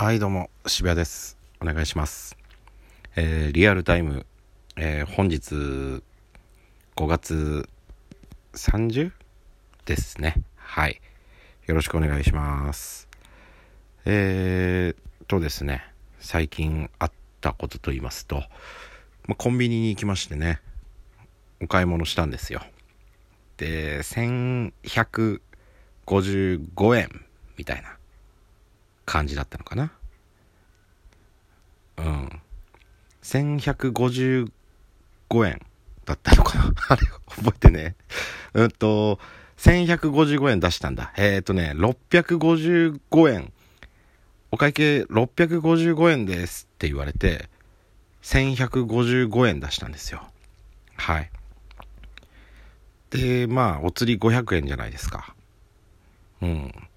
はいどうも渋谷です。お願いします。えー、リアルタイム、えー、本日5月 30? ですね。はい。よろしくお願いします。えー、とですね。最近あったことと言いますと、まあ、コンビニに行きましてね。お買い物したんですよ。で1155円みたいな。感じだったのかな？うん。1155円だったのかな？あれ覚えてね。うんと1155円出したんだ。えっ、ー、とね655円。お会計655円ですって言われて1155円出したんですよ。はい。でまあお釣り500円じゃないですか。うん。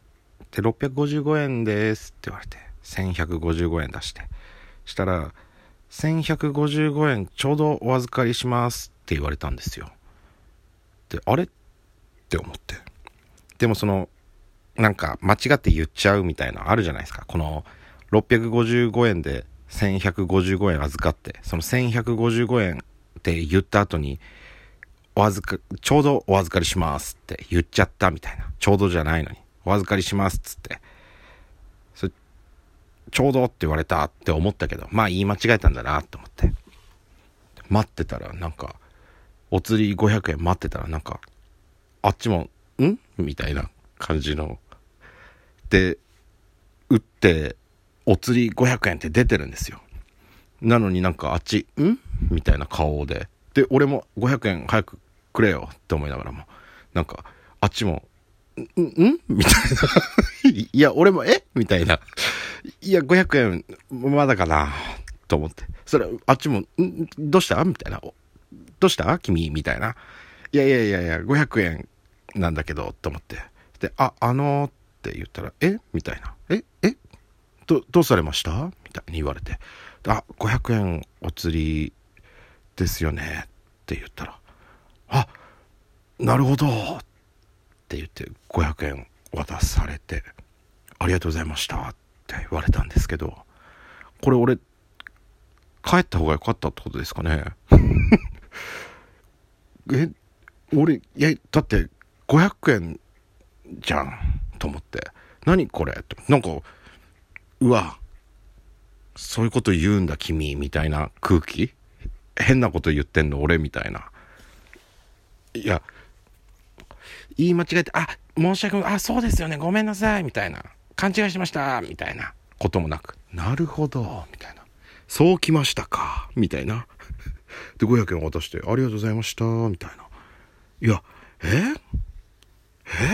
で655円ですって言われて1155円出して。したら1155円ちょうどお預かりしますって言われたんですよ。であれ？って思って。でもそのなんか間違って言っちゃうみたいなあるじゃないですか。この655円で1155円預かって。その1155円って言った後にお預かちょうどお預かりしますって言っちゃったみたいな。ちょうどじゃないのに。お預かりしますつって。それちょうどって言われたって思ったけどまあ言い間違えたんだなと思って。待ってたらなんかお釣り500円待ってたらなんかあっちも「ん?」みたいな感じの。で打ってお釣り500円って出てるんですよ。なのになんかあっち「ん?」みたいな顔で。で俺も500円早くくれよって思いながらもなんかあっちもんんみたいな。いや、俺も、えみたいな。いや、500円、まだかなと思って。それ、あっちも、んどうしたみたいな。どうした君みたいな。いやいやいやいや、500円なんだけど、と思って。で、あ、あのー、って言ったら、えみたいな。ええど、どうされましたみたいに言われて。あ、500円お釣りですよね。って言ったら、あ、なるほど。って言って500円渡されて「ありがとうございました」って言われたんですけどこれ俺帰った方が良かったってことですかね？え俺いやだって500円じゃんと思って。何これ？ってなんかうわそういうこと言うんだ君みたいな空気？変なこと言ってんの俺みたいな。いや言い間違えて、あ、申し訳ない、あ、そうですよね、ごめんなさい、みたいな。勘違いしました、みたいなこともなく、なるほど、みたいな。そうきましたか、みたいな。で、500円渡して、ありがとうございました、みたいな。いや、え？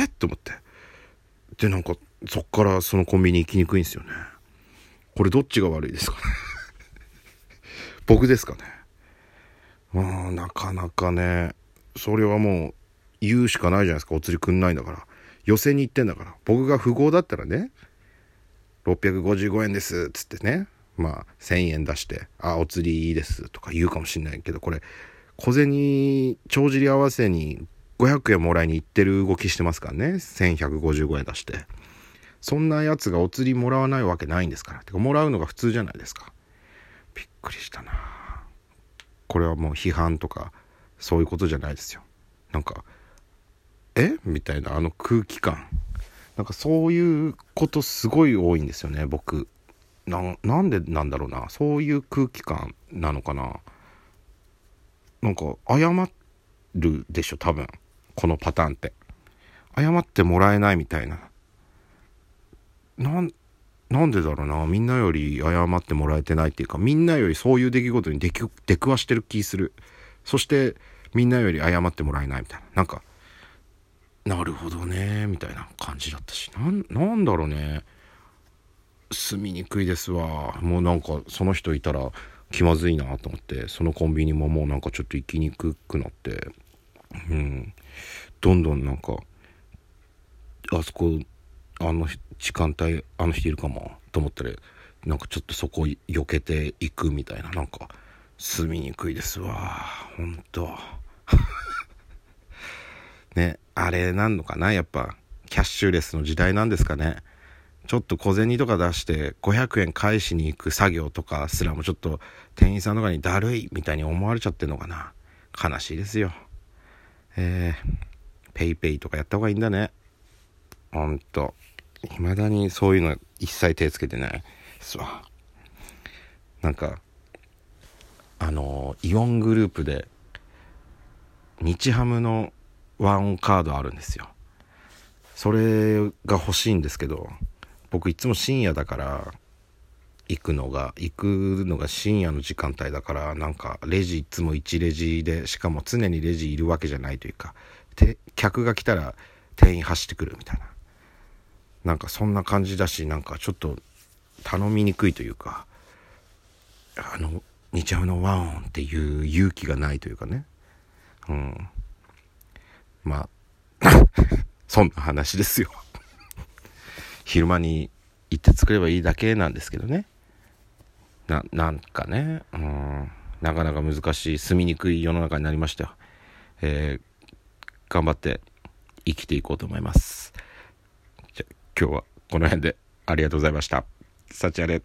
え？って思って。で、なんか、そっからそのコンビニ行きにくいんですよね。これどっちが悪いですかね 僕ですかね。まあ、なかなかね、それはもう、言うしかないじゃないですか。お釣りくんないんだから。寄せに行ってんだから。僕が富豪だったらね655円ですっつってね。まあ1000円出して「あお釣りいいです」とか言うかもしんないけどこれ小銭帳尻合わせに500円もらいに行ってる動きしてますからね。1155円出して。そんなやつがお釣りもらわないわけないんですから。てかもらうのが普通じゃないですか。びっくりしたな。これはもう批判とかそういうことじゃないですよ。なんかえ？みたいなあの空気感。なんかそういうことすごい多いんですよね僕。なんでなんだろうな。そういう空気感なのかな。なんか謝るでしょ多分。このパターンって。謝ってもらえないみたいな。なんなんでだろうな。みんなより謝ってもらえてないっていうかみんなよりそういう出来事に出くわしてる気する。そしてみんなより謝ってもらえないみたいな。なんかなるほどねみたいな感じだったしなんだろうね。住みにくいですわ。もうなんかその人いたら気まずいなと思ってそのコンビニももうなんかちょっと行きにくくなって。うん。どんどんなんかあそこあの時間帯あの人いるかもと思ったらなんかちょっとそこ避けていくみたいななんか住みにくいですわ。ほんとね。あれなんのかなやっぱキャッシュレスの時代なんですかねちょっと小銭とか出して500円返しに行く作業とかすらもちょっと店員さんとかにだるいみたいに思われちゃってんのかな。悲しいですよ。えー、ペイペイとかやった方がいいんだね。ほんと。未だにそういうの一切手つけてないですわ。なんか、あのイオングループで、日ハムのワンカードあるんですよ。それが欲しいんですけど、僕いつも深夜だから行くのが行くのが深夜の時間帯だからなんかレジいつも1レジでしかも常にレジいるわけじゃないというか客が来たら店員走ってくるみたいな。なんかそんな感じだしなんかちょっと頼みにくいというかあの日ハムのワンオンっていう勇気がないというかね。うん。まあ そんな話ですよ昼間に行って作ればいいだけなんですけどね。な、なんかね、うん、なかなか難しい、住みにくい世の中になりましたよ。えー、頑張って生きていこうと思います。じゃ、今日はこの辺でありがとうございました。幸あれ。